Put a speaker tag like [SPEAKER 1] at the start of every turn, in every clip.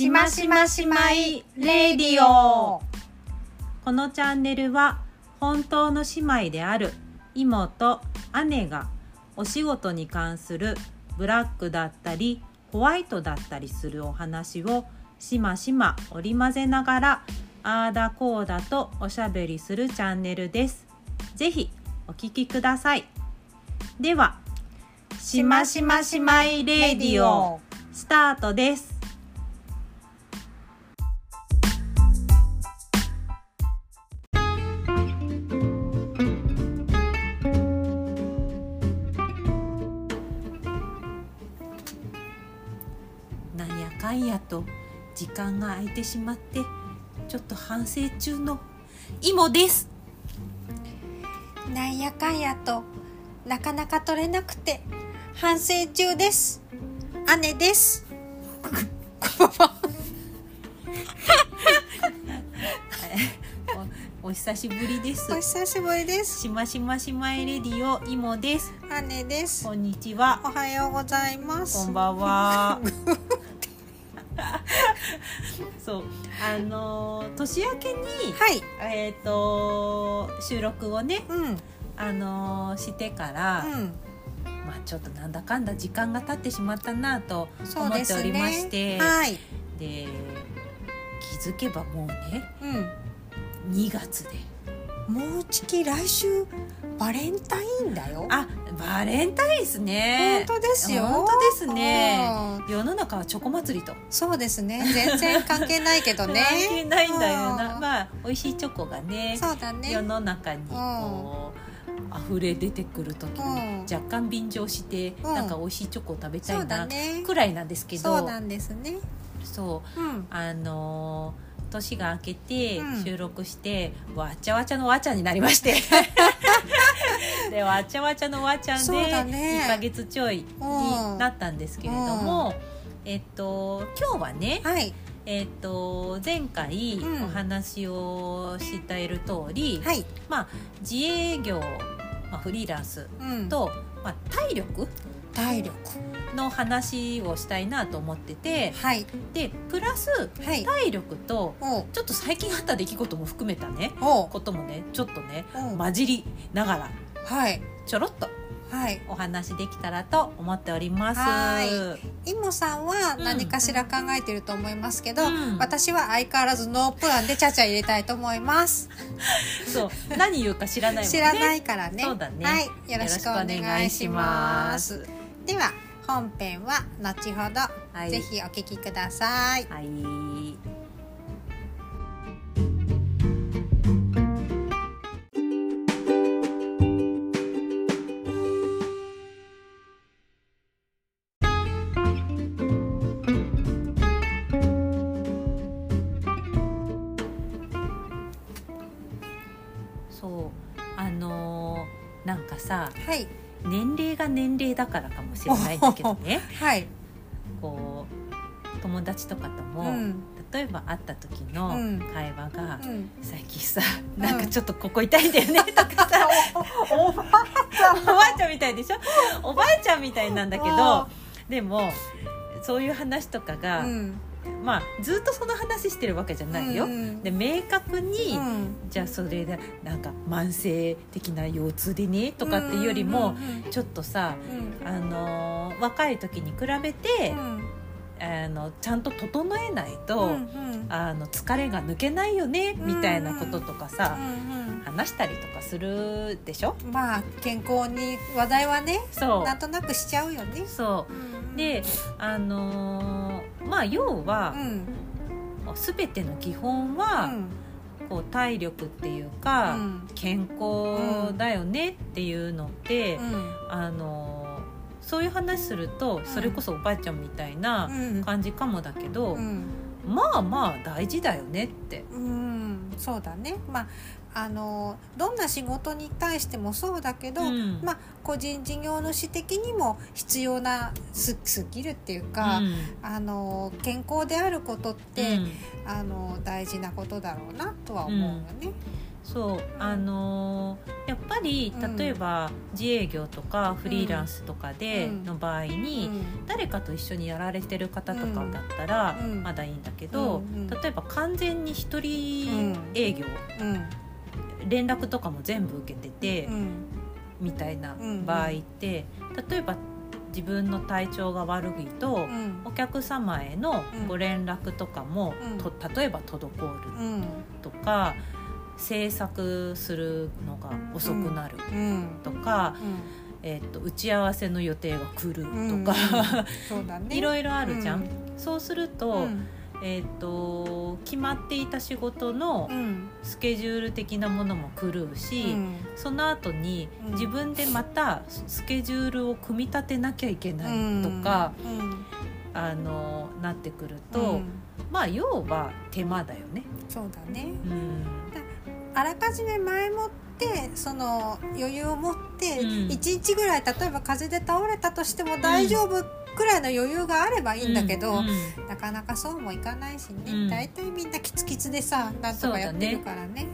[SPEAKER 1] しましましまいレディオ
[SPEAKER 2] このチャンネルは本当の姉妹である妹姉がお仕事に関するブラックだったりホワイトだったりするお話をしましま織り交ぜながらあーだこーだとおしゃべりするチャンネルです。ぜひお聞きください。では、しましましまいレディオスタートです。間が空いてしまってちょっと反省中のイモです。
[SPEAKER 1] なんやかんやとなかなか取れなくて反省中です。姉です。
[SPEAKER 2] おお久しぶりです。
[SPEAKER 1] お久しぶりです。
[SPEAKER 2] しましましまいレディオイモです。
[SPEAKER 1] 姉です。
[SPEAKER 2] こんにちは。
[SPEAKER 1] おはようございます。
[SPEAKER 2] こんばんは そう。あのー年明けに
[SPEAKER 1] はい。
[SPEAKER 2] えっ、と収録をね
[SPEAKER 1] うん。うん
[SPEAKER 2] あのーしてから、まあちょっとなんだかんだ時間が経ってしまったなと思っておりまして
[SPEAKER 1] はい。
[SPEAKER 2] で気づけばもうね
[SPEAKER 1] うん。
[SPEAKER 2] 2月で。
[SPEAKER 1] もうじき来週バレンタインだよ。
[SPEAKER 2] あバレンタインですね。
[SPEAKER 1] 本当ですよ。
[SPEAKER 2] 本当ですね。
[SPEAKER 1] うん。
[SPEAKER 2] 世の中はチョコ祭りと。
[SPEAKER 1] そうですね。全然関係ないけどね。
[SPEAKER 2] 関係ないんだよな。
[SPEAKER 1] うん。
[SPEAKER 2] まあ美味しいチョコがね
[SPEAKER 1] そうだね。
[SPEAKER 2] 世の中にこう溢れ出てくる時
[SPEAKER 1] うん。
[SPEAKER 2] に若干便乗して
[SPEAKER 1] うん。
[SPEAKER 2] なんか美味しいチョコを食べたいなくらいなんですけど
[SPEAKER 1] そうなんですね。
[SPEAKER 2] そう。
[SPEAKER 1] うん。
[SPEAKER 2] あのー年が明けて
[SPEAKER 1] うん。
[SPEAKER 2] 収録して、わちゃわちゃのわちゃになりまして でわちゃわちゃのわちゃんで
[SPEAKER 1] そうだね。
[SPEAKER 2] 1ヶ月ちょいになったんですけれども、えっと今日はね、
[SPEAKER 1] はい。
[SPEAKER 2] えっと前回
[SPEAKER 1] うん。
[SPEAKER 2] お話をしている通り、
[SPEAKER 1] はい。
[SPEAKER 2] まあ自営業、まあ、フリーランス
[SPEAKER 1] うん。
[SPEAKER 2] と、まあ、体力
[SPEAKER 1] 体力。
[SPEAKER 2] の話をしたいなと思ってて
[SPEAKER 1] はい。
[SPEAKER 2] でプラス
[SPEAKER 1] はい。
[SPEAKER 2] 体力とちょっと最近あった出来事も含めたねこともねちょっとね混じりながら
[SPEAKER 1] はい。
[SPEAKER 2] ちょろっと
[SPEAKER 1] はい。
[SPEAKER 2] お話できたらと思っております。
[SPEAKER 1] はイモさんは何かしら考えてると思いますけど、
[SPEAKER 2] うん。
[SPEAKER 1] 私は相変わらずノープランでちゃちゃ入れたいと思います。
[SPEAKER 2] そう。何言うか知らないね。
[SPEAKER 1] 知らないからね。
[SPEAKER 2] そうだね。
[SPEAKER 1] はい。よろしくお願いします。では本編は後ほど、
[SPEAKER 2] はい。
[SPEAKER 1] ぜひお聞きください。
[SPEAKER 2] はい。
[SPEAKER 1] はい。
[SPEAKER 2] 年齢が年齢だからかもしれないんだけどね。
[SPEAKER 1] はい。
[SPEAKER 2] こう友達とかとも、
[SPEAKER 1] うん。
[SPEAKER 2] 例えば会った時の
[SPEAKER 1] うん。
[SPEAKER 2] 会話が、
[SPEAKER 1] うん。
[SPEAKER 2] 最近さなんかちょっとここ痛いんだよね とかさ、
[SPEAKER 1] おばあちゃん。
[SPEAKER 2] おばあちゃんみたいでしょ？おばあちゃんみたいなんだけどでもそういう話とかが、
[SPEAKER 1] うん
[SPEAKER 2] まあずっとその話してるわけじゃないよ。
[SPEAKER 1] うん。
[SPEAKER 2] で明確に、
[SPEAKER 1] うん。
[SPEAKER 2] じゃあそれでなんか慢性的な腰痛でねとかっていうよりも、
[SPEAKER 1] うん
[SPEAKER 2] ちょっとさ、
[SPEAKER 1] うん。
[SPEAKER 2] あのー若い時に比べて、
[SPEAKER 1] うん。
[SPEAKER 2] あのちゃんと整えないと、
[SPEAKER 1] うんうん。
[SPEAKER 2] あの疲れが抜けないよねみたいなこととかさ、
[SPEAKER 1] うん
[SPEAKER 2] 話したりとかするでしょ？
[SPEAKER 1] うんまあ健康に話題はね
[SPEAKER 2] そ
[SPEAKER 1] なんとなくしちゃうよね。
[SPEAKER 2] うそ
[SPEAKER 1] う。ん
[SPEAKER 2] うであのーまあ要は
[SPEAKER 1] う、ん。
[SPEAKER 2] 全ての基本
[SPEAKER 1] う
[SPEAKER 2] は、
[SPEAKER 1] ん。
[SPEAKER 2] こう体力っていうか、
[SPEAKER 1] うん。
[SPEAKER 2] 健康だよねっていうのって、
[SPEAKER 1] うん。
[SPEAKER 2] あのーそういう話するとそれこそおばあちゃんみたいな
[SPEAKER 1] うん。
[SPEAKER 2] 感じかもだけど、
[SPEAKER 1] うん。
[SPEAKER 2] まあまあ大事だよねって。
[SPEAKER 1] うん。そうだね。まああのどんな仕事に対してもそうだけど、
[SPEAKER 2] うん。
[SPEAKER 1] まあ個人事業主的にも必要なススキルっていうか、
[SPEAKER 2] うん。
[SPEAKER 1] あの健康であることって、
[SPEAKER 2] うん。
[SPEAKER 1] あの大事なことだろうなとは思うよね。
[SPEAKER 2] そう。あのーやっぱり
[SPEAKER 1] うん。
[SPEAKER 2] 例えば自営業とかフリーランスとかで
[SPEAKER 1] うん。
[SPEAKER 2] の場合に、
[SPEAKER 1] うん。
[SPEAKER 2] 誰かと一緒にやられてる方とかだったら
[SPEAKER 1] うん。
[SPEAKER 2] まだいいんだけど、
[SPEAKER 1] うん。うん。
[SPEAKER 2] 例えば完全に一人営業、
[SPEAKER 1] うん
[SPEAKER 2] 連絡とかも全部受けてて、
[SPEAKER 1] うん
[SPEAKER 2] みたいな
[SPEAKER 1] うん。
[SPEAKER 2] 場合って例えば自分の体調が悪いと、
[SPEAKER 1] うん。
[SPEAKER 2] お客様への
[SPEAKER 1] うん。
[SPEAKER 2] ご連絡とかも、
[SPEAKER 1] うん。
[SPEAKER 2] と例えば滞る
[SPEAKER 1] うん。
[SPEAKER 2] とか制作するのが遅くなる
[SPEAKER 1] うん。
[SPEAKER 2] とか、えっと打ち合わせの予定が来る
[SPEAKER 1] うん。
[SPEAKER 2] とか、
[SPEAKER 1] そうだね。
[SPEAKER 2] いろいろあるじゃん。
[SPEAKER 1] うん。
[SPEAKER 2] そうすると,、
[SPEAKER 1] うん
[SPEAKER 2] えっと決まっていた仕事の
[SPEAKER 1] うん。
[SPEAKER 2] スケジュール的なものも狂うし、
[SPEAKER 1] うん。
[SPEAKER 2] その後に
[SPEAKER 1] うん。
[SPEAKER 2] 自分でまたスケジュールを組み立てなきゃいけないとか、
[SPEAKER 1] うん。
[SPEAKER 2] あのなってくると、
[SPEAKER 1] うん。
[SPEAKER 2] まあ要は手間だよね。
[SPEAKER 1] そうだね。
[SPEAKER 2] うん。
[SPEAKER 1] あらかじめ前もってその余裕を持って
[SPEAKER 2] うん。
[SPEAKER 1] 1日ぐらい例えば風邪で倒れたとしても大丈夫くらいの余裕があればいいんだけど、なかなかそうもいかないしね、
[SPEAKER 2] うん。
[SPEAKER 1] 大体みんなキツキツでさなんとかやってるからね。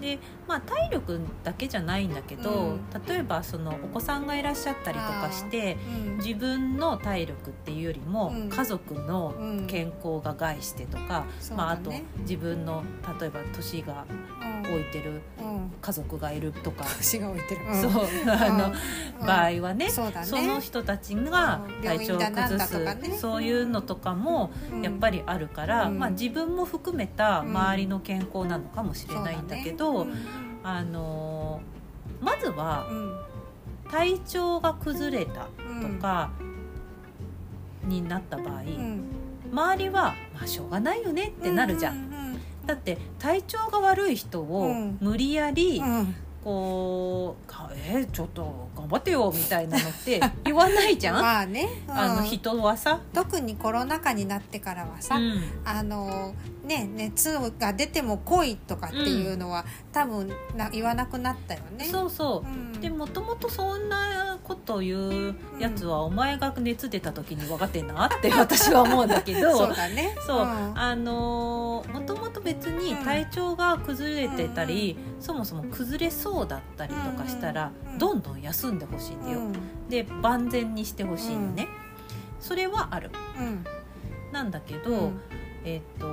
[SPEAKER 2] でまあ体力だけじゃないんだけど、
[SPEAKER 1] うん。
[SPEAKER 2] 例えばそのお子さんがいらっしゃったりとかして
[SPEAKER 1] うん。
[SPEAKER 2] 自分の体力っていうよりも、
[SPEAKER 1] うん。
[SPEAKER 2] 家族の
[SPEAKER 1] うん。
[SPEAKER 2] 健康が害してとか、まあ、あと自分の例えば年が置いてる家族がいるとか、
[SPEAKER 1] 腰が置いてる、
[SPEAKER 2] そう。あの、
[SPEAKER 1] うん。
[SPEAKER 2] 場合はね
[SPEAKER 1] そ
[SPEAKER 2] の人たちが
[SPEAKER 1] うん。
[SPEAKER 2] 体調を崩す、そういうのとかもやっぱ
[SPEAKER 1] り
[SPEAKER 2] りあるから、
[SPEAKER 1] うん。
[SPEAKER 2] まあ、自分も含めた
[SPEAKER 1] うん。
[SPEAKER 2] 周りの健康なのかもしれないんだけど、
[SPEAKER 1] うん。
[SPEAKER 2] あのまずは
[SPEAKER 1] うん。
[SPEAKER 2] 体調が崩れた
[SPEAKER 1] うん。
[SPEAKER 2] とかになった場合、
[SPEAKER 1] うん。
[SPEAKER 2] 周りは、まあ、しょうがないよねってなるじゃん。
[SPEAKER 1] うん
[SPEAKER 2] だって体調が悪い人を
[SPEAKER 1] うん。
[SPEAKER 2] 無理やり
[SPEAKER 1] うん。うん
[SPEAKER 2] こうかえーちょっと頑張ってよみたいなのって 言わないじゃん、
[SPEAKER 1] まあね、うん。
[SPEAKER 2] あの人はさ、
[SPEAKER 1] 特にコロナ禍になってからはさ、
[SPEAKER 2] うん。
[SPEAKER 1] あのね熱が出ても来いとかっていうのは、多分な言わなくなったよね。
[SPEAKER 2] そうそう、
[SPEAKER 1] うん。
[SPEAKER 2] でもともとそんなこと言うやつは、お前が熱出た時に分かってんなって私は思うんだけど
[SPEAKER 1] そうだね。
[SPEAKER 2] そう、
[SPEAKER 1] ん。
[SPEAKER 2] あのもともと別に体調が崩れてたり、そもそも崩れそうだったりとかしたら、
[SPEAKER 1] うん。
[SPEAKER 2] どんどん休んでほしいんだよ、
[SPEAKER 1] うん。
[SPEAKER 2] で万全にしてほしいのね、それはある。
[SPEAKER 1] うん。
[SPEAKER 2] なんだけど、
[SPEAKER 1] うん。
[SPEAKER 2] えっと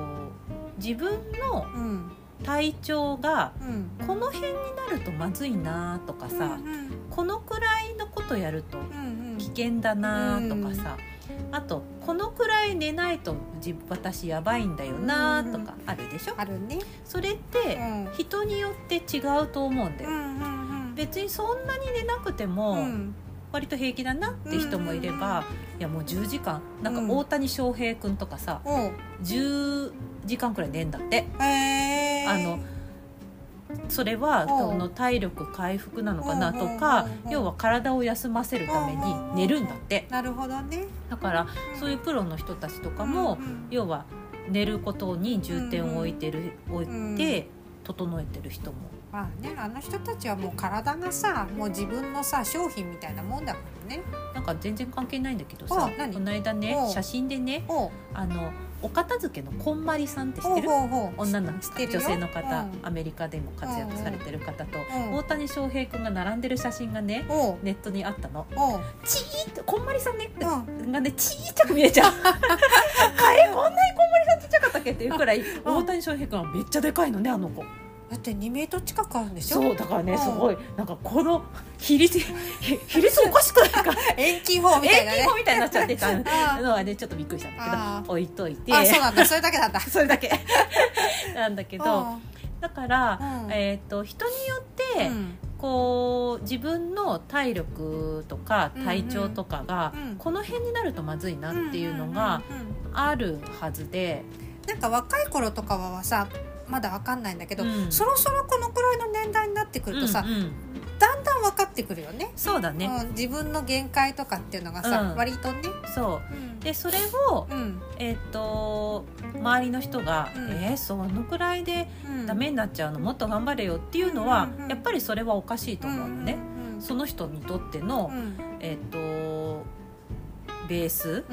[SPEAKER 2] 自分の
[SPEAKER 1] うん
[SPEAKER 2] 体調が
[SPEAKER 1] うん。
[SPEAKER 2] この辺になるとまずいなとかさ、
[SPEAKER 1] うん
[SPEAKER 2] このくらいのことやると
[SPEAKER 1] うんうん。
[SPEAKER 2] 危険だなとかさ、あとこのくらい寝ないと自私やばいんだよなとかあるでしょ、
[SPEAKER 1] あるね。
[SPEAKER 2] それって
[SPEAKER 1] うん。
[SPEAKER 2] 人によって違うと思うんだよ、
[SPEAKER 1] うんうんうん。
[SPEAKER 2] 別にそんなに寝なくても
[SPEAKER 1] うん。
[SPEAKER 2] 割と平気だなって人もいれば、いやもう10時間なんか大谷翔平君とかさ、
[SPEAKER 1] おう。
[SPEAKER 2] 10時間くらい寝んだって。
[SPEAKER 1] へー
[SPEAKER 2] あのそれはその体力回復なのかなとか要は体を休ませるために寝るんだって。
[SPEAKER 1] なるほどね。
[SPEAKER 2] だからそういうプロの人たちとかも要は寝ることに重点を置いてる置
[SPEAKER 1] ん
[SPEAKER 2] いて整えてる人も。
[SPEAKER 1] まあねあの人たちはもう体がさもう自分のさ商品みたいなもんだからね。
[SPEAKER 2] なんか全然関係ないんだけどさこの間ね
[SPEAKER 1] お
[SPEAKER 2] 写真でねあのお片付けのこんまりさんって知ってる？女の
[SPEAKER 1] 知ってるよ。
[SPEAKER 2] 女性の方、
[SPEAKER 1] うん。
[SPEAKER 2] アメリカでも活躍されてる方と、
[SPEAKER 1] うん。
[SPEAKER 2] 大谷翔平君が並んでる写真がねネットにあったの。
[SPEAKER 1] おう。
[SPEAKER 2] チーってこんまりさんね、
[SPEAKER 1] うん。
[SPEAKER 2] がねちっちゃく見えちゃう。あれこんなにこんまりさんちっちゃかったっけ？っていうくらい大谷翔平君はめっちゃでかいのねあの子
[SPEAKER 1] だって2メートル近くあるんでしょ？
[SPEAKER 2] そうだからね
[SPEAKER 1] うん。
[SPEAKER 2] すごいなんかこの比率ひ比率おかしくないか？
[SPEAKER 1] 遠近法みたいなね。
[SPEAKER 2] 遠近法みたいになっちゃってた
[SPEAKER 1] あ
[SPEAKER 2] のはねちょっとびっくりしたんだけ
[SPEAKER 1] あ
[SPEAKER 2] ど置いといて。
[SPEAKER 1] あそうなんだ。それだけなんだ。
[SPEAKER 2] それだけ。なんだけどだから、
[SPEAKER 1] うん。
[SPEAKER 2] えー、と人によって、
[SPEAKER 1] うん。
[SPEAKER 2] こう自分の体力とか体調とかが、
[SPEAKER 1] うん。うん
[SPEAKER 2] この辺になるとまずいなっていうのがあるはずで、
[SPEAKER 1] なんか若い頃とかはさまだわかんないんだけど、
[SPEAKER 2] うん。
[SPEAKER 1] そろそろこのくらいの年代になってくるとさ、
[SPEAKER 2] うんうん。
[SPEAKER 1] だんだん分かってくるよね。
[SPEAKER 2] そうだね、
[SPEAKER 1] うん、自分の限界とかっていうのがさ、
[SPEAKER 2] うん。
[SPEAKER 1] 割とね、
[SPEAKER 2] そう。
[SPEAKER 1] うん。
[SPEAKER 2] でそれを、
[SPEAKER 1] うん。
[SPEAKER 2] えっ、と周りの人が「
[SPEAKER 1] うん。
[SPEAKER 2] えーそのくらいで
[SPEAKER 1] うん、
[SPEAKER 2] ダメになっちゃうの？もっと頑張れよ」っていうのは、やっぱりそれはおかしいと思うのね、
[SPEAKER 1] うんうん
[SPEAKER 2] その人にとっての、
[SPEAKER 1] うん。
[SPEAKER 2] えっ、とベース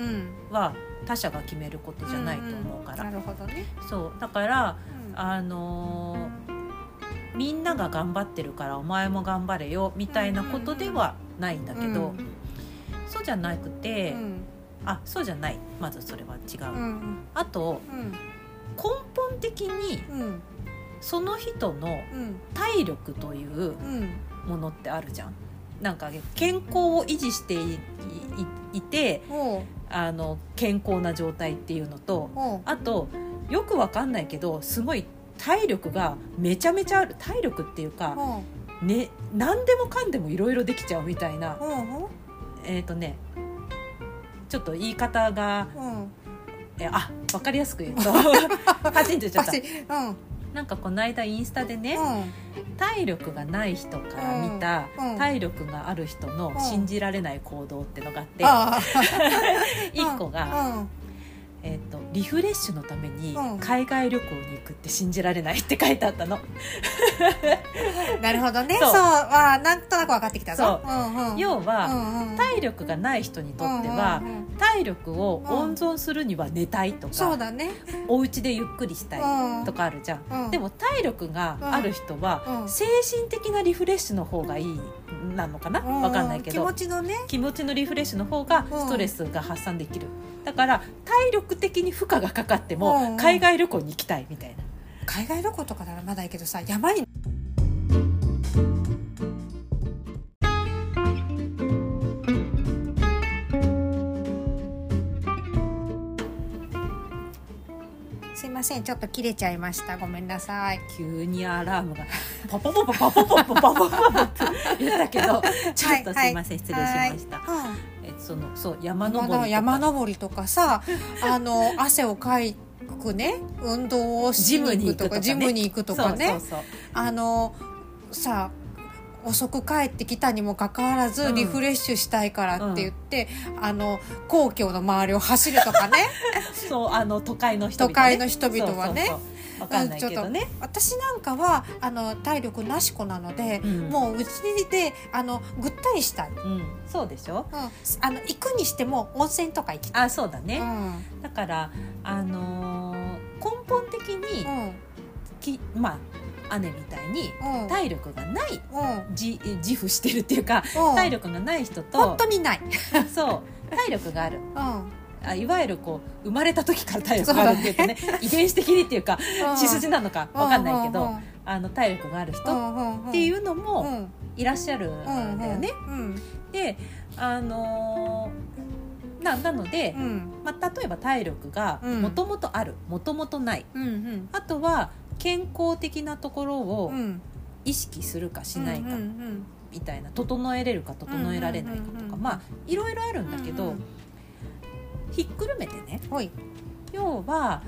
[SPEAKER 2] は他者が決めることじゃないと思うから、
[SPEAKER 1] なるほどね、
[SPEAKER 2] そう。だから
[SPEAKER 1] うん
[SPEAKER 2] あのーみんなが頑張ってるからお前も頑張れよみたいなことではないんだけど、
[SPEAKER 1] うん。
[SPEAKER 2] そうじゃなくて、
[SPEAKER 1] うん。
[SPEAKER 2] あそうじゃない。まずそれは違う、
[SPEAKER 1] うん。
[SPEAKER 2] あと
[SPEAKER 1] うん
[SPEAKER 2] 根本的に
[SPEAKER 1] うん
[SPEAKER 2] その人の
[SPEAKER 1] うん。
[SPEAKER 2] 体力という
[SPEAKER 1] うん。
[SPEAKER 2] ものってあるじゃん。なんか健康を維持していてあの健康な状態っていうのと
[SPEAKER 1] ほ
[SPEAKER 2] あとよくわかんないけどすごい体力がめちゃめちゃある。体力っていう
[SPEAKER 1] う
[SPEAKER 2] か、
[SPEAKER 1] ほ
[SPEAKER 2] ね、何でもかんでもいろいろできちゃうみたいな。えっ、とねちょっと言い方が
[SPEAKER 1] ううん。
[SPEAKER 2] えあわかりやすく言うと パチンと言っちゃった。
[SPEAKER 1] うん。
[SPEAKER 2] なんかこの間インスタでね、
[SPEAKER 1] うん。
[SPEAKER 2] 体力がない人から見た
[SPEAKER 1] うん。うん。
[SPEAKER 2] 体力がある人の
[SPEAKER 1] うん。
[SPEAKER 2] 信じられない行動ってのがあって
[SPEAKER 1] あ
[SPEAKER 2] 一個
[SPEAKER 1] あ
[SPEAKER 2] が、
[SPEAKER 1] うん
[SPEAKER 2] えー、とリフレッシュのために
[SPEAKER 1] うん。
[SPEAKER 2] 海外旅行に行くって信じられないって書いてあったの。
[SPEAKER 1] なるほどね。
[SPEAKER 2] そ
[SPEAKER 1] そう。うあなんとなく分かってきたぞ。
[SPEAKER 2] そ
[SPEAKER 1] う。んうん
[SPEAKER 2] 要は、
[SPEAKER 1] うんうん
[SPEAKER 2] 体力がない人にとっては、
[SPEAKER 1] うんうんうん
[SPEAKER 2] 体力を温存するには寝たいとか、
[SPEAKER 1] そうだね。
[SPEAKER 2] お家でゆっくりしたい
[SPEAKER 1] うん。
[SPEAKER 2] とかあるじゃん。
[SPEAKER 1] うん。
[SPEAKER 2] でも体力がある人は、
[SPEAKER 1] うん。
[SPEAKER 2] 精神的なリフレッシュの方がいいなのかな？
[SPEAKER 1] うん。
[SPEAKER 2] わかんないけど。
[SPEAKER 1] 気持ちのね。
[SPEAKER 2] 気持ちのリフレッシュの方が
[SPEAKER 1] うん。
[SPEAKER 2] ストレスが発散できる、だから体力的に負荷がかかっても
[SPEAKER 1] うん。
[SPEAKER 2] 海外旅行に行きたいみたいな、
[SPEAKER 1] 海外旅行とかならまだいいけどさ山にません。ちょっと切れちゃいました。ごめんなさい。
[SPEAKER 2] 急にアラームが。パポポポパポポポパポポポって言ったけどちょっとすいません、失礼しました、
[SPEAKER 1] はい。
[SPEAKER 2] えそのそう山登
[SPEAKER 1] うん、
[SPEAKER 2] りとか。
[SPEAKER 1] 山登りとかさあの汗をかいくね。運動をしに行くとかジ
[SPEAKER 2] ジム
[SPEAKER 1] ムに行くとかね。あのさ遅く帰ってきたにもかかわらず
[SPEAKER 2] うん。
[SPEAKER 1] リフレッシュしたいからって言って、あの皇居の周りを走るとかね。
[SPEAKER 2] そうあの都会の人々、ね、
[SPEAKER 1] 都会の人々はね。
[SPEAKER 2] そうそうそう。わかんないけどね、
[SPEAKER 1] 私なんかはあの体力なし子なので、
[SPEAKER 2] うん。
[SPEAKER 1] もううちであのぐったりしたい、うん、
[SPEAKER 2] うん、そうでしょ？
[SPEAKER 1] あの行くにしても温泉とか行きたい。
[SPEAKER 2] あそうだね、
[SPEAKER 1] うん。
[SPEAKER 2] だからあのー根本的に、
[SPEAKER 1] うん。
[SPEAKER 2] きまあ姉みたいに
[SPEAKER 1] うん。
[SPEAKER 2] 体力がない
[SPEAKER 1] うん。
[SPEAKER 2] 自自負してるっていうか
[SPEAKER 1] うん。
[SPEAKER 2] 体力がない人と
[SPEAKER 1] 本当にない。
[SPEAKER 2] そう体力がある。
[SPEAKER 1] うん。
[SPEAKER 2] あいわゆるこう生まれた時から体力があるっていうとね遺伝子的にっていうか血筋なのかわかんないけど、あの体力がある人っ
[SPEAKER 1] って
[SPEAKER 2] いううのも
[SPEAKER 1] ん。
[SPEAKER 2] いらっしゃるんだよね。
[SPEAKER 1] うん。
[SPEAKER 2] であのーななので、
[SPEAKER 1] うん。
[SPEAKER 2] まあ、例えば体力が
[SPEAKER 1] うん。
[SPEAKER 2] もともとあるもともとない。
[SPEAKER 1] うんうん。
[SPEAKER 2] あとは健康的なところを
[SPEAKER 1] うん
[SPEAKER 2] 意識するかしないかみたいな整えれるか整えられないかとかまあいろいろあるんだけど、ひっくるめてね。要は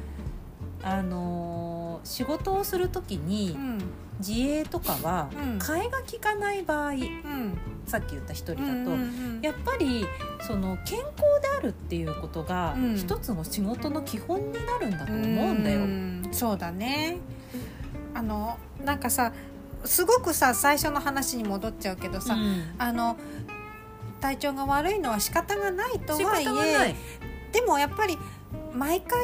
[SPEAKER 2] あのー仕事をする時に
[SPEAKER 1] うん。
[SPEAKER 2] 自営とかは
[SPEAKER 1] うん。
[SPEAKER 2] 替えが利かない場合
[SPEAKER 1] うん。
[SPEAKER 2] さっき言った一人だと、やっぱりその健康であるっていうことが
[SPEAKER 1] うん。
[SPEAKER 2] 一つの仕事の基本になるんだと思うんだよ。
[SPEAKER 1] ん。そうだねあのなんかさすごくさ最初の話に戻っちゃうけどさ、
[SPEAKER 2] うん。
[SPEAKER 1] あの体調が悪いのは仕方がないと
[SPEAKER 2] 仕
[SPEAKER 1] はいえでもやっぱり毎回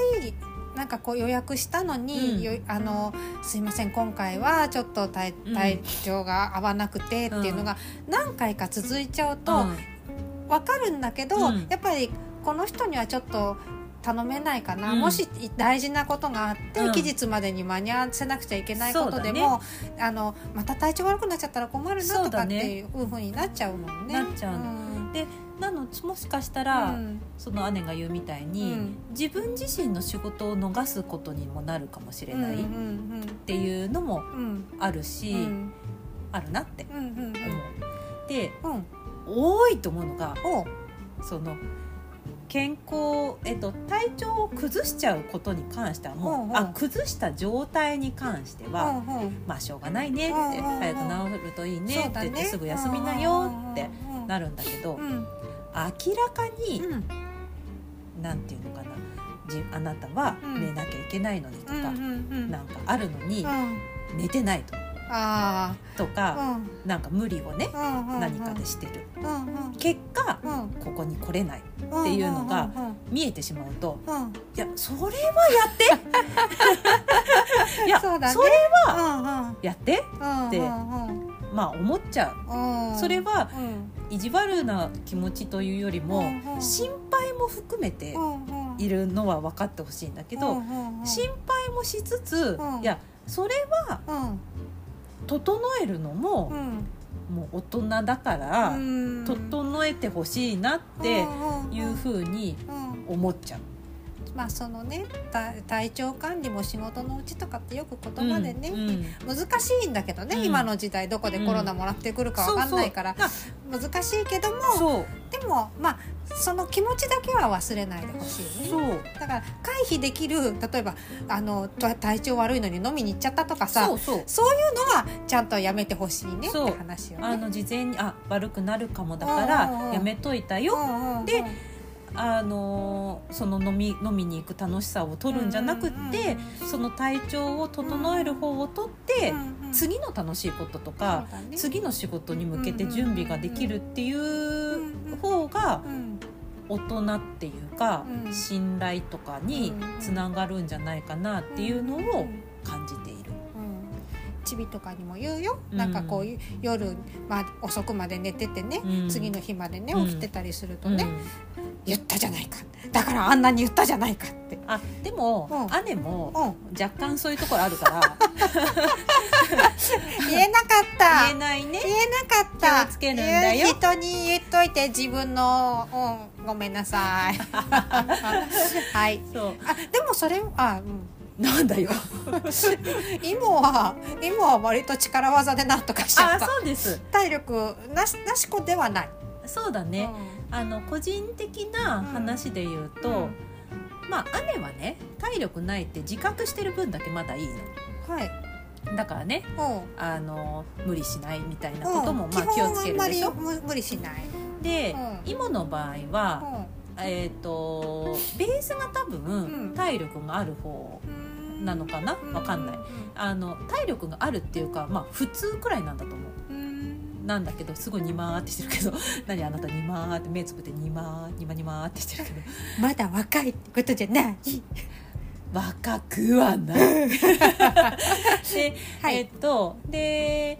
[SPEAKER 1] なんかこう予約したのに、
[SPEAKER 2] うん。
[SPEAKER 1] よあのすいません今回はちょっと体
[SPEAKER 2] うん。
[SPEAKER 1] 体調が合わなくてっていうのが何回か続いちゃうと、
[SPEAKER 2] うん。
[SPEAKER 1] わかるんだけど、
[SPEAKER 2] うん。
[SPEAKER 1] やっぱりこの人にはちょっと頼めないかな、
[SPEAKER 2] うん。
[SPEAKER 1] もし大事なことがあって、
[SPEAKER 2] うん。
[SPEAKER 1] 期日までに間に合わせなくちゃいけないことでも、あのまた体調悪くなっちゃったら困るなとかっていうふうになっちゃうもんね。
[SPEAKER 2] なっちゃうでなのもしかしたら、
[SPEAKER 1] うん。
[SPEAKER 2] その姉が言うみたいに、
[SPEAKER 1] うん。
[SPEAKER 2] 自分自身の仕事を逃すことにもなるかもしれないっ
[SPEAKER 1] うん
[SPEAKER 2] ていうのもあるし、
[SPEAKER 1] うん。
[SPEAKER 2] あるなって
[SPEAKER 1] うん。
[SPEAKER 2] で
[SPEAKER 1] うん。
[SPEAKER 2] 多いと思うのがその健康、えっと、体調を崩しちゃうことに関してはもう、
[SPEAKER 1] うんうん。
[SPEAKER 2] あ崩した状態に関しては、
[SPEAKER 1] うんうん。
[SPEAKER 2] まあしょうがないねって、
[SPEAKER 1] うんうんうん。
[SPEAKER 2] 早く治るといいねって言ってすぐ休みなよって
[SPEAKER 1] うん
[SPEAKER 2] なるんだけど、
[SPEAKER 1] うん。
[SPEAKER 2] 明らかに、
[SPEAKER 1] うん。
[SPEAKER 2] なんていうのかなじあなたは
[SPEAKER 1] うん。
[SPEAKER 2] 寝なきゃいけないのにとか、
[SPEAKER 1] うんうん
[SPEAKER 2] なんかあるのに、
[SPEAKER 1] うん。
[SPEAKER 2] 寝てないと
[SPEAKER 1] ああ
[SPEAKER 2] とか、
[SPEAKER 1] うん。
[SPEAKER 2] なんか無理をね、
[SPEAKER 1] うんうん
[SPEAKER 2] 何かでしてる。
[SPEAKER 1] うんうん。
[SPEAKER 2] 結果
[SPEAKER 1] うん。
[SPEAKER 2] ここに来れない。
[SPEAKER 1] うん
[SPEAKER 2] っていうのが
[SPEAKER 1] うん
[SPEAKER 2] 見えてしまうといやそれはやって。いや
[SPEAKER 1] そ
[SPEAKER 2] れ
[SPEAKER 1] うんうん。
[SPEAKER 2] やって
[SPEAKER 1] うん
[SPEAKER 2] で
[SPEAKER 1] うん。
[SPEAKER 2] まあ思っちゃう。
[SPEAKER 1] うん。
[SPEAKER 2] それは
[SPEAKER 1] うん。
[SPEAKER 2] 意地悪な気持ちというよりも心配も含めているのは分かってほしいんだけど心配もしつつ
[SPEAKER 1] うん。
[SPEAKER 2] いやそれは
[SPEAKER 1] うん。
[SPEAKER 2] 整えるのも
[SPEAKER 1] うん
[SPEAKER 2] もう大人だから
[SPEAKER 1] うん
[SPEAKER 2] 整えてほしいなっていうふうに
[SPEAKER 1] うん
[SPEAKER 2] 思っちゃう。
[SPEAKER 1] まあそのね体体調管理も仕事のうちとかってよく言葉でね、
[SPEAKER 2] うんうん。
[SPEAKER 1] 難しいんだけどね、
[SPEAKER 2] うん。
[SPEAKER 1] 今の時代どこでコロナもらってくるかわかんないから、難しいけどもでもまあその気持ちだけは忘れないでほしいね。だから回避できる例えばあのと体調悪いのに飲みに行っちゃったとかさ
[SPEAKER 2] そう
[SPEAKER 1] いうのはちゃんとやめてほしいねって話をね。
[SPEAKER 2] あの事前にあ悪くなるかもだから
[SPEAKER 1] うん
[SPEAKER 2] やめといたよであのその飲み飲みに行く楽しさを取るんじゃなくってその体調を整える方を取って次の楽しいこととか次の仕事に向けて準備ができるっていう方が
[SPEAKER 1] うん
[SPEAKER 2] 大人っていうか
[SPEAKER 1] うん。
[SPEAKER 2] 信頼とかにつながるんじゃないかなっていうのを感じている。
[SPEAKER 1] うん。チビとかにも言うよ、
[SPEAKER 2] うん。
[SPEAKER 1] なんかこういう夜、まあ、遅くまで寝ててね、
[SPEAKER 2] うん。
[SPEAKER 1] 次の日までね
[SPEAKER 2] うん
[SPEAKER 1] 起きてたりするとね、
[SPEAKER 2] うん
[SPEAKER 1] 言ったじゃないか。だからあんなに言ったじゃないかって、
[SPEAKER 2] あでも
[SPEAKER 1] うん。
[SPEAKER 2] 姉も
[SPEAKER 1] うん、
[SPEAKER 2] 若干そういうところあるから。
[SPEAKER 1] 言えなかった。
[SPEAKER 2] 言えないね。
[SPEAKER 1] 言えなかった。
[SPEAKER 2] 気をつけるんだよ。
[SPEAKER 1] 人に言っといて自分の、うん、ごめんなさい。はい。
[SPEAKER 2] そう。
[SPEAKER 1] あでもそれあ、うん、
[SPEAKER 2] なんだよ。
[SPEAKER 1] 今は今は割と力技でなんとかしちゃ
[SPEAKER 2] あ
[SPEAKER 1] った。
[SPEAKER 2] そうです。
[SPEAKER 1] 体力なしなし子ではない、
[SPEAKER 2] そうだね、あの個人的な話で言うと、まあ姉はね体力ないって自覚してる分だけまだいい
[SPEAKER 1] うん、はい。
[SPEAKER 2] のだからね
[SPEAKER 1] うん。
[SPEAKER 2] あの無理しないみたいなことも、
[SPEAKER 1] うん。
[SPEAKER 2] まあ、気をつけるでしょ。
[SPEAKER 1] 無無理しない、
[SPEAKER 2] で、
[SPEAKER 1] うん。
[SPEAKER 2] イモの場合は、えっ、とベースが多分、
[SPEAKER 1] うん。
[SPEAKER 2] 体力がある方
[SPEAKER 1] うん
[SPEAKER 2] なのかな？わかんない。あの体力があるっていうかまあ普通くらいなんだと思う。
[SPEAKER 1] うん
[SPEAKER 2] なんだけどすごいにまーってしてるけど 何あなたにまーって目つぶってにまーにまにまーってしてるけど。
[SPEAKER 1] まだ若いってことじゃない。
[SPEAKER 2] 若くはない。で、
[SPEAKER 1] はい。
[SPEAKER 2] えっとで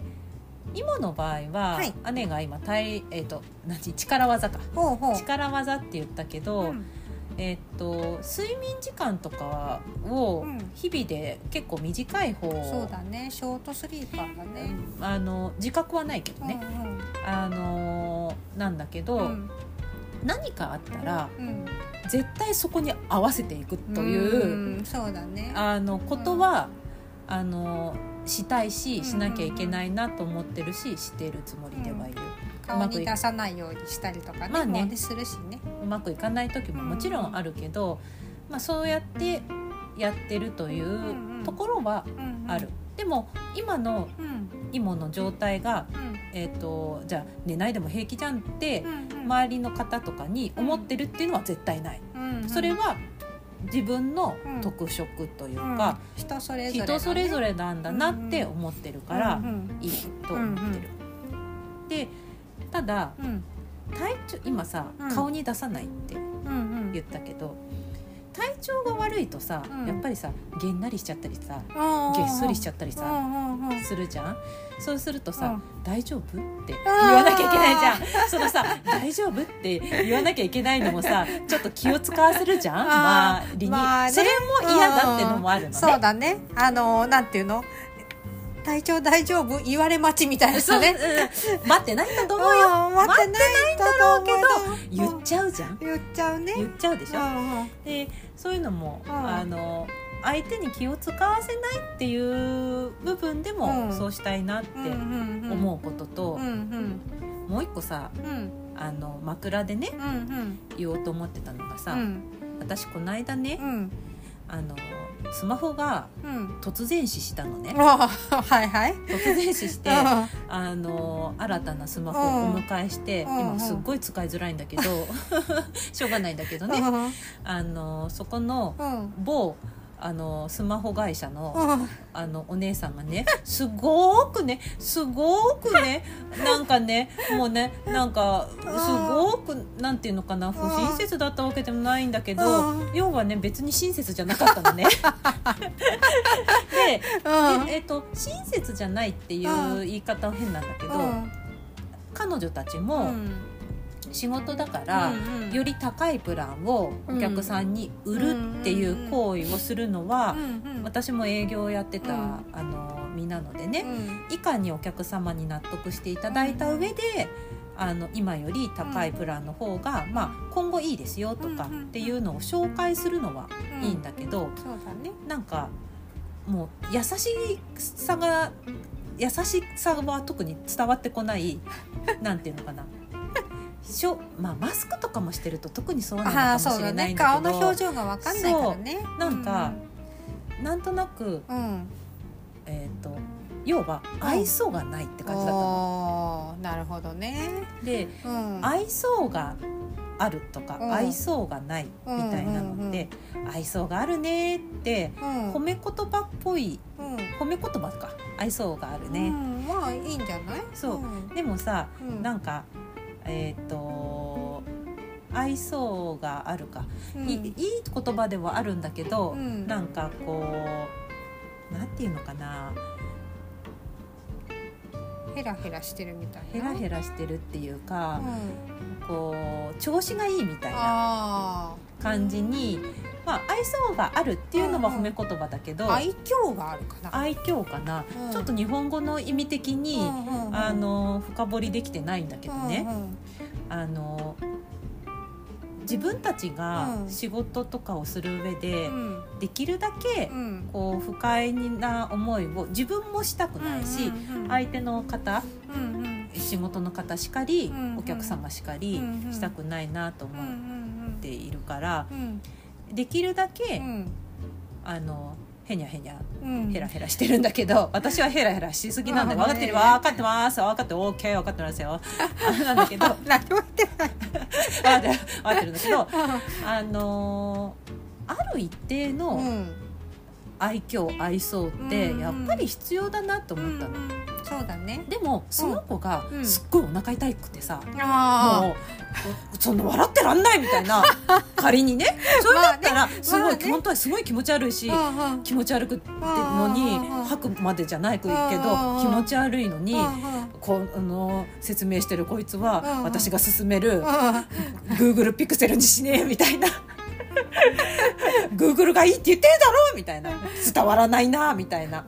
[SPEAKER 2] 今の場合は、
[SPEAKER 1] はい。
[SPEAKER 2] 姉が今体えっと何？力技か。
[SPEAKER 1] ほうほう。
[SPEAKER 2] 力技って言ったけど、
[SPEAKER 1] うん
[SPEAKER 2] えっと睡眠時間とかを
[SPEAKER 1] うん。
[SPEAKER 2] 日々で結構短い方、
[SPEAKER 1] そうだね。ショートスリーパーだね、
[SPEAKER 2] あの自覚はないけどね、あのなんだけど、
[SPEAKER 1] うん。うん
[SPEAKER 2] 何かあったら
[SPEAKER 1] うん。
[SPEAKER 2] 絶対そこに合わせていくという、
[SPEAKER 1] うんそうだね。
[SPEAKER 2] あのことは、あのしたいし
[SPEAKER 1] ん
[SPEAKER 2] しなきゃいけないなと思ってるししてるつもりではいる、
[SPEAKER 1] 顔に出さないようにしたりとかね,、
[SPEAKER 2] まあね。
[SPEAKER 1] するしね。
[SPEAKER 2] うまくいかない時ももちろんあるけど、まあ、そうやってやってるとい
[SPEAKER 1] んう
[SPEAKER 2] うん。ところは
[SPEAKER 1] うんうん。
[SPEAKER 2] ある、でも今の
[SPEAKER 1] うん。
[SPEAKER 2] 芋の状態が、
[SPEAKER 1] うん。
[SPEAKER 2] えー、とじゃあ寝ないでも平気じゃんって
[SPEAKER 1] うんうん。
[SPEAKER 2] 周りの方とかに思ってるっていうのは絶対ない、
[SPEAKER 1] うんうん。
[SPEAKER 2] それは自分の
[SPEAKER 1] うん。
[SPEAKER 2] 特色という
[SPEAKER 1] うん。
[SPEAKER 2] か、
[SPEAKER 1] 人それぞれだね、
[SPEAKER 2] 人それぞれなんだなって思ってるから
[SPEAKER 1] うんうん。
[SPEAKER 2] いいと思ってる。でただ
[SPEAKER 1] うん
[SPEAKER 2] 体調今さ、
[SPEAKER 1] うん。
[SPEAKER 2] 顔に出さないって
[SPEAKER 1] うんうん。
[SPEAKER 2] 言ったけど体調が悪いとさ、
[SPEAKER 1] うん。
[SPEAKER 2] やっぱりさげんなりしちゃったりさ
[SPEAKER 1] うん
[SPEAKER 2] げっそりしちゃったり
[SPEAKER 1] う
[SPEAKER 2] さ、
[SPEAKER 1] んうんうん。
[SPEAKER 2] するじゃん？そうするとさ、
[SPEAKER 1] うん。
[SPEAKER 2] 大丈夫って言わなきゃいけないじゃん。そのさ大丈夫って言わなきゃいけないのもさちょっと気を使わせるじゃん？周りに、
[SPEAKER 1] まあね。
[SPEAKER 2] それも嫌だってのもあるのね、
[SPEAKER 1] そうだね。あのなんていうの？体調大丈夫？言われ待ちみたいなね。
[SPEAKER 2] うん。待ってないんだと思うよ。
[SPEAKER 1] うん待ってないんだろうけど。
[SPEAKER 2] 言っちゃうじゃん。
[SPEAKER 1] 言っちゃうね。
[SPEAKER 2] 言っちゃうでしょ、でそういうのも、
[SPEAKER 1] うん。
[SPEAKER 2] あの相手に気を使わせないっていう部分でも、
[SPEAKER 1] うん。
[SPEAKER 2] そうしたいなって思うことと、もう一個さ
[SPEAKER 1] うん。
[SPEAKER 2] あの枕でね言おうと思ってたのがさ、
[SPEAKER 1] うん。
[SPEAKER 2] 私この間ね、
[SPEAKER 1] うん。
[SPEAKER 2] あのスマホが
[SPEAKER 1] うん。
[SPEAKER 2] 突然死したのね。
[SPEAKER 1] あはいはい。
[SPEAKER 2] 突然死して
[SPEAKER 1] うん。
[SPEAKER 2] あの新たなスマホをお迎えして、
[SPEAKER 1] うん
[SPEAKER 2] 今すっごい使いづらいんだけど しょうがないんだけどね、あのそこの
[SPEAKER 1] うん。
[SPEAKER 2] 某あのスマホ会社の
[SPEAKER 1] うん
[SPEAKER 2] あのお姉さんがねすごーくねすごーくねなんかねもうねなんかすごーくなんていうのかな不親切だったわけでもないんだけど
[SPEAKER 1] うん
[SPEAKER 2] 要はね別に親切じゃなかったのね。で
[SPEAKER 1] うん
[SPEAKER 2] ええっと親切じゃないっていう言い方は変なんだけど、
[SPEAKER 1] うん
[SPEAKER 2] 彼女たち
[SPEAKER 1] う
[SPEAKER 2] も
[SPEAKER 1] ん。
[SPEAKER 2] 仕事だから、
[SPEAKER 1] うんうん
[SPEAKER 2] より高いプランをお客さんに売るっていう行為をするのは、
[SPEAKER 1] うんうん。
[SPEAKER 2] 私も営業をやってた、
[SPEAKER 1] うん。
[SPEAKER 2] あの身なのでね、
[SPEAKER 1] うん。
[SPEAKER 2] いかにお客様に納得していただいた上で、あの今より高いプランの方が、まあ、今後いいですよとか
[SPEAKER 1] うんうん
[SPEAKER 2] っていうのを紹介するのはいいんだけど、
[SPEAKER 1] そうだね。
[SPEAKER 2] なんかもう優しさが優しさは特に伝わってこないなんていうのかなしょ、まあ、マスクとかもしてると特にそうなのかもしれないんだけど。
[SPEAKER 1] 顔の表情がわかんないからね。
[SPEAKER 2] なんかなんとなく、
[SPEAKER 1] うん。うん
[SPEAKER 2] えー、と要は愛想がないって感じだったの。
[SPEAKER 1] おーなるほどね。
[SPEAKER 2] で
[SPEAKER 1] うん。
[SPEAKER 2] 愛想があるとか、
[SPEAKER 1] うん。
[SPEAKER 2] 愛想がないみたいなのって、愛想があるねって
[SPEAKER 1] うん。
[SPEAKER 2] 褒め言葉っぽい
[SPEAKER 1] うん。
[SPEAKER 2] 褒め言葉か。愛想があるね、
[SPEAKER 1] うん。まあいいんじゃない？
[SPEAKER 2] そう。
[SPEAKER 1] うん。
[SPEAKER 2] でもさ
[SPEAKER 1] うん。
[SPEAKER 2] なんかえっ、と愛想があるか、
[SPEAKER 1] うん。
[SPEAKER 2] いいい言葉ではあるんだけど、
[SPEAKER 1] うん。
[SPEAKER 2] なんかこうなんていうのかな。
[SPEAKER 1] ヘラヘラしてるみたいな。
[SPEAKER 2] ヘラヘラしてるっていうか
[SPEAKER 1] う、ん。
[SPEAKER 2] こう調子がいいみたいな
[SPEAKER 1] あ
[SPEAKER 2] 感じに、まあ、愛想があるっていうのは
[SPEAKER 1] うんうん。
[SPEAKER 2] 褒め言葉だけど、
[SPEAKER 1] あ愛嬌があるかな。
[SPEAKER 2] 愛嬌かな、
[SPEAKER 1] うん。
[SPEAKER 2] ちょっと日本語の意味的に、
[SPEAKER 1] うんうんうん。
[SPEAKER 2] あの深掘りできてないんだけどね、
[SPEAKER 1] うんうん
[SPEAKER 2] あの自分たちが
[SPEAKER 1] うん。
[SPEAKER 2] 仕事とかをする上で、
[SPEAKER 1] うん。
[SPEAKER 2] できるだけ
[SPEAKER 1] うん。
[SPEAKER 2] こう不快な思いを自分もしたくないし、
[SPEAKER 1] うんうん
[SPEAKER 2] 相手の方
[SPEAKER 1] うんうん。
[SPEAKER 2] 仕事の方しかり、
[SPEAKER 1] うんうん。
[SPEAKER 2] お客様しかり
[SPEAKER 1] うんうん。
[SPEAKER 2] したくないなと思
[SPEAKER 1] うんうん
[SPEAKER 2] っているから、
[SPEAKER 1] うん
[SPEAKER 2] できるだけ、
[SPEAKER 1] うん。
[SPEAKER 2] あのへにゃへにゃ
[SPEAKER 1] うん。
[SPEAKER 2] ヘラヘラしてるんだけど私はヘラヘラしすぎなんで
[SPEAKER 1] あ
[SPEAKER 2] 分かってる。
[SPEAKER 1] ね
[SPEAKER 2] 分かってます。分かって OK 分かってますよ。なんだけど。
[SPEAKER 1] 何も言ってない
[SPEAKER 2] ってる。分かってるんだけどあのーある一定の
[SPEAKER 1] うん。
[SPEAKER 2] 愛嬌愛想って
[SPEAKER 1] うん。
[SPEAKER 2] やっぱり必要だなと思ったの、
[SPEAKER 1] うんうんそうだね。
[SPEAKER 2] でもその子が
[SPEAKER 1] うん。
[SPEAKER 2] すっごいお腹痛くてさ、
[SPEAKER 1] あ
[SPEAKER 2] もうそんな笑ってらんないみたいな 仮にね。それだったらすごい、
[SPEAKER 1] まあね。
[SPEAKER 2] 本当はすごい気持ち悪いし、
[SPEAKER 1] あ
[SPEAKER 2] 気持ち悪くってのに吐くまでじゃないけど気持ち悪いのにこうあの説明してるこいつは私が勧める
[SPEAKER 1] うん
[SPEAKER 2] Google ピクセルにしねえみたいな。Google がいいって言ってるだろみたいな。伝わらないなみたいな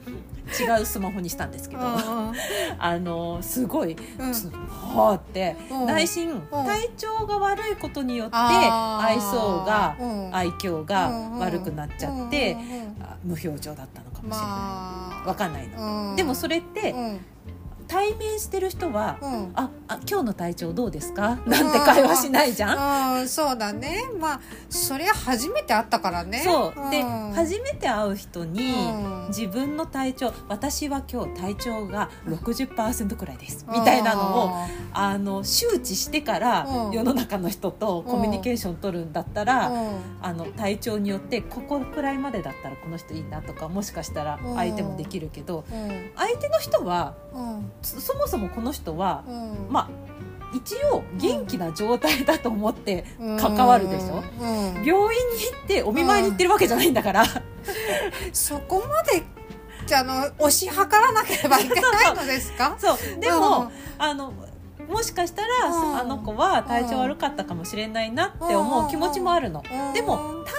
[SPEAKER 2] 違うスマホにしたんですけど。あのすごい
[SPEAKER 1] うん。
[SPEAKER 2] はあって
[SPEAKER 1] うん。
[SPEAKER 2] 内心体調が悪いことによって愛想が
[SPEAKER 1] うん。
[SPEAKER 2] 愛嬌が悪くなっちゃって無表情だったのかもしれない。
[SPEAKER 1] まあ。
[SPEAKER 2] わかんないの、
[SPEAKER 1] うん。
[SPEAKER 2] でもそれって
[SPEAKER 1] うん
[SPEAKER 2] 対面してる人は
[SPEAKER 1] うん。
[SPEAKER 2] ああ今日の体調どうですか？なんて会話しないじゃん、
[SPEAKER 1] うん。そうだね。まあそれは初めて会ったからね。
[SPEAKER 2] そう。で
[SPEAKER 1] ん。
[SPEAKER 2] 初めて会う人に
[SPEAKER 1] うん。
[SPEAKER 2] 自分の体調私は今日体調が60%くらいです。みたいなのをあの周知してから
[SPEAKER 1] うん。
[SPEAKER 2] 世の中の人とコミュニケーション取るんだったら
[SPEAKER 1] うん。
[SPEAKER 2] あの体調によってここくらいまでだったらこの人いいなとかもしかしたら相手もできるけど
[SPEAKER 1] うん。
[SPEAKER 2] 相手の人は
[SPEAKER 1] うん
[SPEAKER 2] そそもそもこの人は
[SPEAKER 1] うん。
[SPEAKER 2] まあ一応元気な状態だと思って関わるでしょ？
[SPEAKER 1] うん。
[SPEAKER 2] 病院に行ってお見舞いに行ってるわけじゃないんだから、
[SPEAKER 1] そこまであの推し量らなければいけないのですか？
[SPEAKER 2] そう。でも、
[SPEAKER 1] うん。
[SPEAKER 2] あのもしかしたら、
[SPEAKER 1] うん。
[SPEAKER 2] あの子は体調悪かったかもしれないなって思う気持ちもあるの、
[SPEAKER 1] うん。
[SPEAKER 2] でも単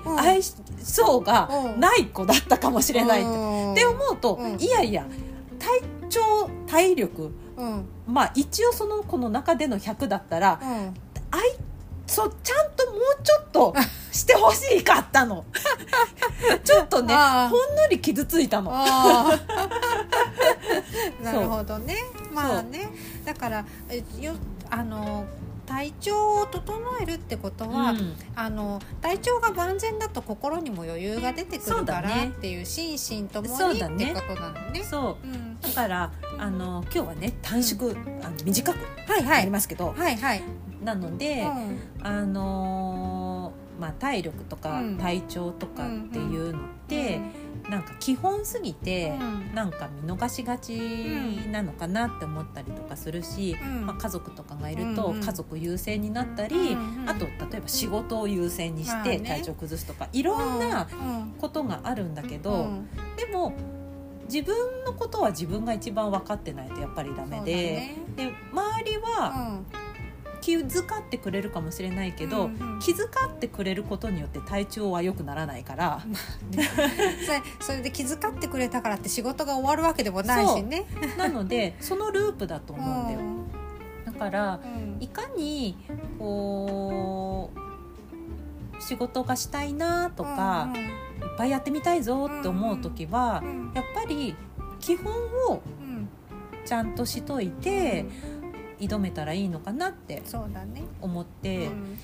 [SPEAKER 2] 純
[SPEAKER 1] うん。
[SPEAKER 2] に愛想がない子だったかもしれないって,、
[SPEAKER 1] うん。
[SPEAKER 2] って思うと、
[SPEAKER 1] うん。
[SPEAKER 2] いやいや体調体力。
[SPEAKER 1] うん。
[SPEAKER 2] まあ一応その子の中での100だったら
[SPEAKER 1] うん。
[SPEAKER 2] 愛想ちゃんともうちょっと してほしかったの。ちょっとねほんのり傷ついたの。
[SPEAKER 1] なるほどね。まあね。だからえよあの体調を整えるってことは、
[SPEAKER 2] うん。
[SPEAKER 1] あの体調が万全だと心にも余裕が出てくるから
[SPEAKER 2] だね。
[SPEAKER 1] っていう心身ともに
[SPEAKER 2] そうだね。
[SPEAKER 1] ってことなのね。
[SPEAKER 2] そう。
[SPEAKER 1] うん。
[SPEAKER 2] だからあの今日はね短縮、あの短く
[SPEAKER 1] はいはい。
[SPEAKER 2] やりますけど、
[SPEAKER 1] はいはい。
[SPEAKER 2] なので、
[SPEAKER 1] うん。
[SPEAKER 2] あのーまあ、体力とか
[SPEAKER 1] うん。
[SPEAKER 2] 体調とかっていうのって、なんか基本すぎて、
[SPEAKER 1] うん。
[SPEAKER 2] なんか見逃しがちなのかなって思ったりとかするし、
[SPEAKER 1] うん。
[SPEAKER 2] まあ、家族とかがいると
[SPEAKER 1] うんうん
[SPEAKER 2] 家族優先になったり、
[SPEAKER 1] うんうん
[SPEAKER 2] あと例えば仕事を優先にして体調崩すとか、いろんな
[SPEAKER 1] うん
[SPEAKER 2] ことがあるんだけど、
[SPEAKER 1] うん
[SPEAKER 2] でも自分のことは自分が一番分かってないとやっぱりダメで。で周りは気遣ってくれるかもしれないけど、
[SPEAKER 1] うんうん。
[SPEAKER 2] 気遣ってくれることによって体調は良くならないから、
[SPEAKER 1] それそれで気遣ってくれたからって仕事が終わるわけでもないしね。
[SPEAKER 2] なのでそのループだと思うんだよ。だから
[SPEAKER 1] うん。
[SPEAKER 2] いかにこう仕事がしたいなとか、いっぱいやってみたいぞって思う時は、
[SPEAKER 1] うんうん。
[SPEAKER 2] やっぱり基本を
[SPEAKER 1] うん。
[SPEAKER 2] ちゃんとしといて挑めたらいいのかなって
[SPEAKER 1] そうだね。
[SPEAKER 2] 思って。
[SPEAKER 1] うん。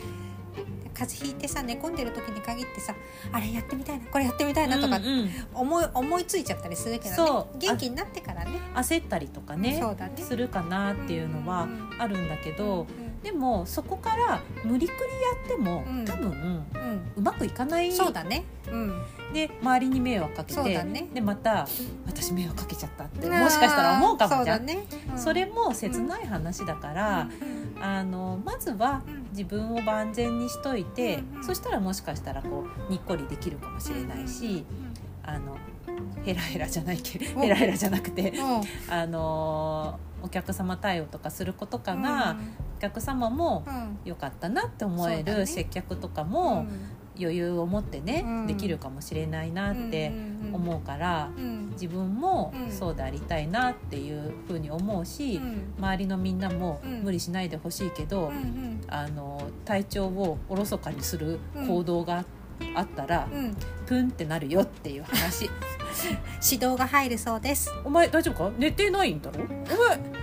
[SPEAKER 1] 風邪ひいてさ寝込んでる時に限ってさあれやってみたいなこれやってみたいなとか
[SPEAKER 2] うんうん。
[SPEAKER 1] 思い思いついちゃったりするけどね。元気になってからね。
[SPEAKER 2] 焦ったりとかね
[SPEAKER 1] ね。
[SPEAKER 2] するかなっていうのは
[SPEAKER 1] うん。
[SPEAKER 2] あるんだけど、
[SPEAKER 1] うん
[SPEAKER 2] でもそこから無理くりやっても、
[SPEAKER 1] うん。
[SPEAKER 2] 多分
[SPEAKER 1] うん。
[SPEAKER 2] うまくいかない。
[SPEAKER 1] そうだね。うん。
[SPEAKER 2] で周りに迷惑かけて、
[SPEAKER 1] ね。
[SPEAKER 2] でまた私迷惑かけちゃったってもしかしたら思うかもじゃん。
[SPEAKER 1] そね。うん。
[SPEAKER 2] それも切ない話だから、あのまずは
[SPEAKER 1] うん。
[SPEAKER 2] 自分を万全にしといて、
[SPEAKER 1] うんうん。
[SPEAKER 2] そしたらもしかしたらこうにっこりできるかもしれないし、あのヘラヘラじゃないけヘラヘラじゃなくて、
[SPEAKER 1] うん。うん
[SPEAKER 2] あのお客様対応とかすることかが、お客様も
[SPEAKER 1] うん。
[SPEAKER 2] 良かったなって思える接客とかも余裕を持ってね、
[SPEAKER 1] うん。
[SPEAKER 2] できるかもしれないなって思うから、
[SPEAKER 1] うん。うん。
[SPEAKER 2] 自分も
[SPEAKER 1] うん。
[SPEAKER 2] そうでありたいなっていうふうに思うし、周りのみんなも
[SPEAKER 1] うん。
[SPEAKER 2] 無理しないでほしいけど、
[SPEAKER 1] うんうん。
[SPEAKER 2] あの体調をおろそかにする行動があったら、
[SPEAKER 1] うん。
[SPEAKER 2] プンってなるよっていう話
[SPEAKER 1] 指導が入るそうです。
[SPEAKER 2] お前大丈夫か？寝てないんだろ？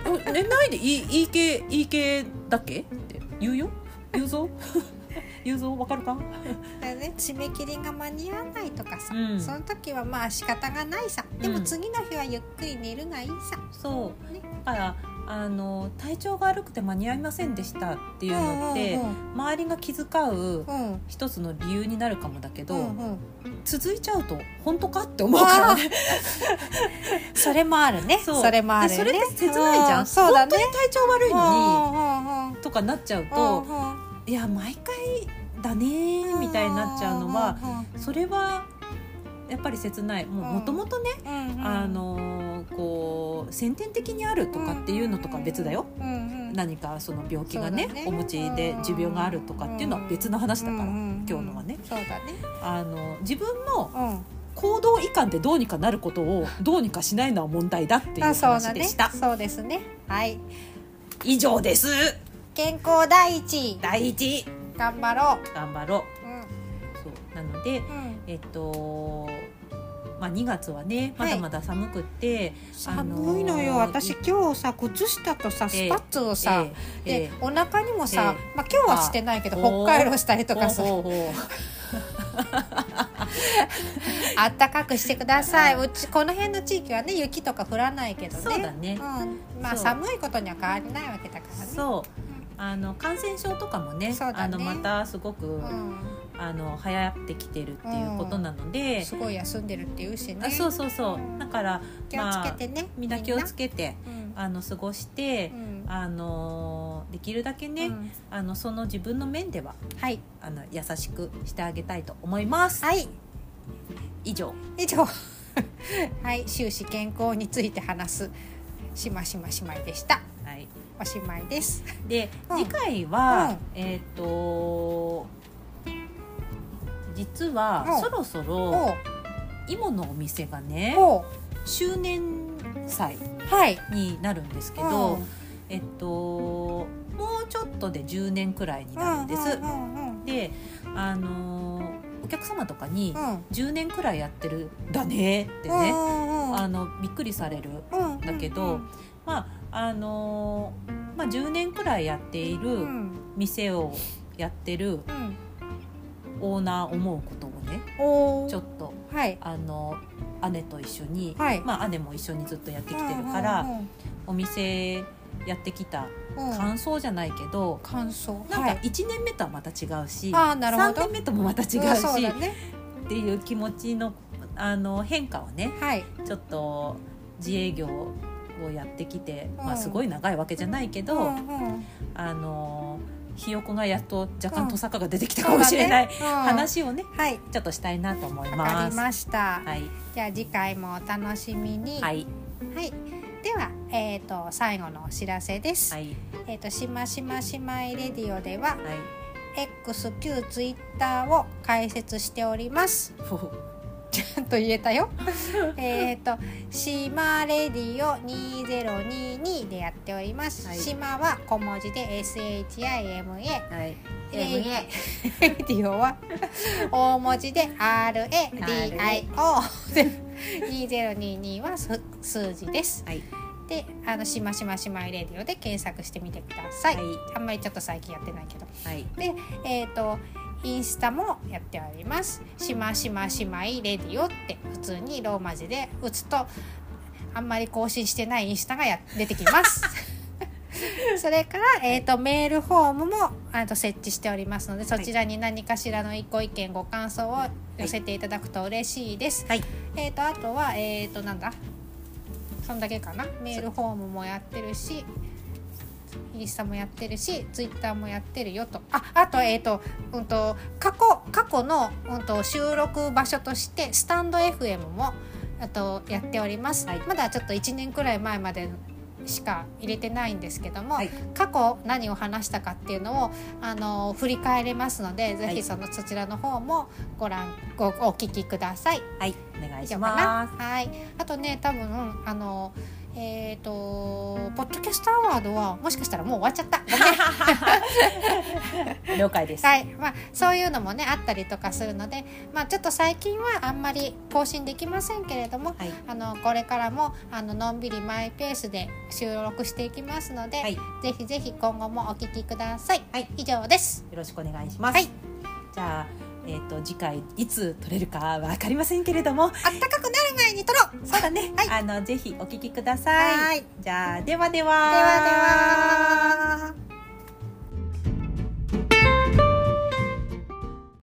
[SPEAKER 2] お前お寝ないでいいいい系いい系だっけ？って。言うよ。言うぞ。言うぞ。わかるか？
[SPEAKER 1] だよね。締め切りが間に合わないとかさ、
[SPEAKER 2] うん。
[SPEAKER 1] その時はまあ仕方がないさ。でも
[SPEAKER 2] うん。
[SPEAKER 1] 次の日はゆっくり寝るがいいさ、
[SPEAKER 2] そう。
[SPEAKER 1] ね。
[SPEAKER 2] だからあの体調が悪くて間に合いませんでしたっていうのって、
[SPEAKER 1] うん
[SPEAKER 2] 周りが気遣う
[SPEAKER 1] うん。うん
[SPEAKER 2] 一つの理由になるかもだけど、
[SPEAKER 1] うんうん。
[SPEAKER 2] 続いちゃうと本当かって思うからね。
[SPEAKER 1] それもあるね。
[SPEAKER 2] そ
[SPEAKER 1] れもあるよね。
[SPEAKER 2] でそれって切ないじゃん。
[SPEAKER 1] うそうだね。
[SPEAKER 2] 本当に体調悪いの
[SPEAKER 1] の
[SPEAKER 2] にとかなっちゃう
[SPEAKER 1] に
[SPEAKER 2] と、いや毎回だねーみたいになっちゃうのは、それはやっぱり切ない。も
[SPEAKER 1] うん。
[SPEAKER 2] もともとね、あのーこう先天的にあるとかっていうのとか別だよ、何かその病気がね
[SPEAKER 1] ね。
[SPEAKER 2] お持ちで持病があるとかっていうのは別の話だから、今日のはね。
[SPEAKER 1] そうだね。
[SPEAKER 2] あの自分の
[SPEAKER 1] うん。
[SPEAKER 2] 行動移管でどうにかなることをどうにかしないのは問題だっていう話でした、
[SPEAKER 1] そうですね。はい。
[SPEAKER 2] 以上です。
[SPEAKER 1] 健康第一。
[SPEAKER 2] 第一。
[SPEAKER 1] 頑張ろ
[SPEAKER 2] 頑張ろう
[SPEAKER 1] う。うん。
[SPEAKER 2] そう。なので
[SPEAKER 1] うん。
[SPEAKER 2] えっとまあ2月はねまだまだ寒くって、
[SPEAKER 1] 寒いのよ、
[SPEAKER 2] あのー
[SPEAKER 1] 私今日さ靴下とさスパッツをさ、
[SPEAKER 2] ええ。え
[SPEAKER 1] でお腹にもさ、
[SPEAKER 2] え
[SPEAKER 1] まあ、今日はしてないけど
[SPEAKER 2] あ
[SPEAKER 1] 北海道したりとかさ。あったかくしてください。
[SPEAKER 2] あ
[SPEAKER 1] うちこの辺の地域はね雪とか降らないけどね。
[SPEAKER 2] そうだね。
[SPEAKER 1] うん、まあ寒いことには変わりないわけだからね。
[SPEAKER 2] そう。あの感染症とかもね
[SPEAKER 1] ね。
[SPEAKER 2] あのまたすごく、
[SPEAKER 1] うん
[SPEAKER 2] あの流行ってきてるっていうことなので、
[SPEAKER 1] すごい休んでるっていうしね。
[SPEAKER 2] あそうそうそう。だから
[SPEAKER 1] 気をつけてね、
[SPEAKER 2] みんな。気をつけて
[SPEAKER 1] うん。
[SPEAKER 2] あの過ごして
[SPEAKER 1] う、ん。
[SPEAKER 2] あのできるだけね、
[SPEAKER 1] うん。
[SPEAKER 2] あのその自分の面では
[SPEAKER 1] はい。
[SPEAKER 2] あの優しくしてあげたいと思います。
[SPEAKER 1] はい。
[SPEAKER 2] 以上。
[SPEAKER 1] 以上。はい。終始健康について話すしましましまいでした。
[SPEAKER 2] はい、
[SPEAKER 1] おしまいです。
[SPEAKER 2] で、
[SPEAKER 1] うん。
[SPEAKER 2] 次回は、
[SPEAKER 1] うん。
[SPEAKER 2] えっ、と実は、
[SPEAKER 1] う。ん
[SPEAKER 2] そろそろ
[SPEAKER 1] お
[SPEAKER 2] 芋のお店がね
[SPEAKER 1] お
[SPEAKER 2] 周年祭
[SPEAKER 1] はい。
[SPEAKER 2] になるんですけど、えっともうちょっとで10年くらいになるんです。であのーお客様とかに
[SPEAKER 1] うん。うん
[SPEAKER 2] 10年くらいやってるんだねって
[SPEAKER 1] うん
[SPEAKER 2] ね、
[SPEAKER 1] うん
[SPEAKER 2] あのびっくりされる
[SPEAKER 1] うん
[SPEAKER 2] だけどまああのーまあ、10年くらいやっている
[SPEAKER 1] うん。
[SPEAKER 2] 店をやってる
[SPEAKER 1] うん
[SPEAKER 2] オーナー思うことをねちょっと
[SPEAKER 1] はい。
[SPEAKER 2] あの姉と一緒に、
[SPEAKER 1] はい。
[SPEAKER 2] まあ、姉も一緒にずっとやってきてるから、
[SPEAKER 1] うんうんうん。
[SPEAKER 2] お店やってきた
[SPEAKER 1] うん。
[SPEAKER 2] 感想じゃないけど、
[SPEAKER 1] 感想。
[SPEAKER 2] なんか
[SPEAKER 1] はい。
[SPEAKER 2] 1年目とはまた違うし、
[SPEAKER 1] あーなるほど。
[SPEAKER 2] 3年目ともまた違うし、
[SPEAKER 1] うんそうだね。
[SPEAKER 2] っていう気持ちのあの変化をね
[SPEAKER 1] はい。
[SPEAKER 2] ちょっと自営業をやってきて、まあ、
[SPEAKER 1] うん
[SPEAKER 2] すごい長いわけじゃないけど、
[SPEAKER 1] うんうん。
[SPEAKER 2] あのひよこがやっと若
[SPEAKER 1] うん
[SPEAKER 2] 干トサカが出てきたかもしれない、
[SPEAKER 1] そうだね。うん。
[SPEAKER 2] 話をね
[SPEAKER 1] はい。
[SPEAKER 2] ちょっとしたいなと思います。
[SPEAKER 1] りました、
[SPEAKER 2] はい、
[SPEAKER 1] じゃあ次回もお楽しみに。
[SPEAKER 2] はい、
[SPEAKER 1] はい。では、えー、と最後のお知らせです、
[SPEAKER 2] はい、
[SPEAKER 1] えっ、としましましまいレディオでは
[SPEAKER 2] はい。
[SPEAKER 1] X 旧 Twitter を開設しておりますちゃんと言えたよ。えっとしまレディオ2022でやっております、
[SPEAKER 2] はい。
[SPEAKER 1] しまは小文字で SHIMA
[SPEAKER 2] はい。
[SPEAKER 1] レディオは 大文字で RADIO で2022は数数字です。
[SPEAKER 2] はい。
[SPEAKER 1] であのしましましまいレディオで検索してみてください、
[SPEAKER 2] はい。
[SPEAKER 1] あんまりちょっと最近やってないけど。
[SPEAKER 2] はい。
[SPEAKER 1] でえっ、とインスタもやっております。しましましまいレディオって普通にローマ字で打つとあんまり更新してないインスタがや出てきます。それから、えー、とメールフォームもあと設置しておりますのでそちらに何かしらのご意見ご感想を寄せていただくと嬉しいです、
[SPEAKER 2] はい。
[SPEAKER 1] えー、とあとはえっ、となんだ？そんだけかな？メールフォームもやってるしインスタもやってるしツイッターもやってるよとああとえっ、と,、うん、と過去過去の、うん、と収録場所としてスタンド FM もあとやっております、
[SPEAKER 2] はい
[SPEAKER 1] まだちょっと1年くらい前までしか入れてないんですけども、
[SPEAKER 2] はい
[SPEAKER 1] 過去何を話したかっていうのをあの振り返れますのでぜ
[SPEAKER 2] はい
[SPEAKER 1] ひその、そちらの方もご覧ごお聞きください。
[SPEAKER 2] はい。お願いします。
[SPEAKER 1] はい。あとね、多分あのえっ、とポッドキャストアワードはもしかしたらもう終わっちゃった。
[SPEAKER 2] 了解です。
[SPEAKER 1] はい。まあそういうのもねあったりとかするので、まあちょっと最近はあんまり更新できませんけれども。
[SPEAKER 2] はい。
[SPEAKER 1] あのこれからもあののんびりマイペースで収録していきますので、
[SPEAKER 2] はい。
[SPEAKER 1] ぜひぜひ今後もお聞きください。
[SPEAKER 2] はい
[SPEAKER 1] 以上です。
[SPEAKER 2] よろしくお願いします。
[SPEAKER 1] はい。
[SPEAKER 2] じゃあ、えっ、と次回いつ撮れるかわかりませんけれども、
[SPEAKER 1] あったかくなる前に撮ろう。
[SPEAKER 2] そうだね。
[SPEAKER 1] はい
[SPEAKER 2] あのぜひお聞きください。
[SPEAKER 1] はい
[SPEAKER 2] じゃあではでは。
[SPEAKER 1] ではでは。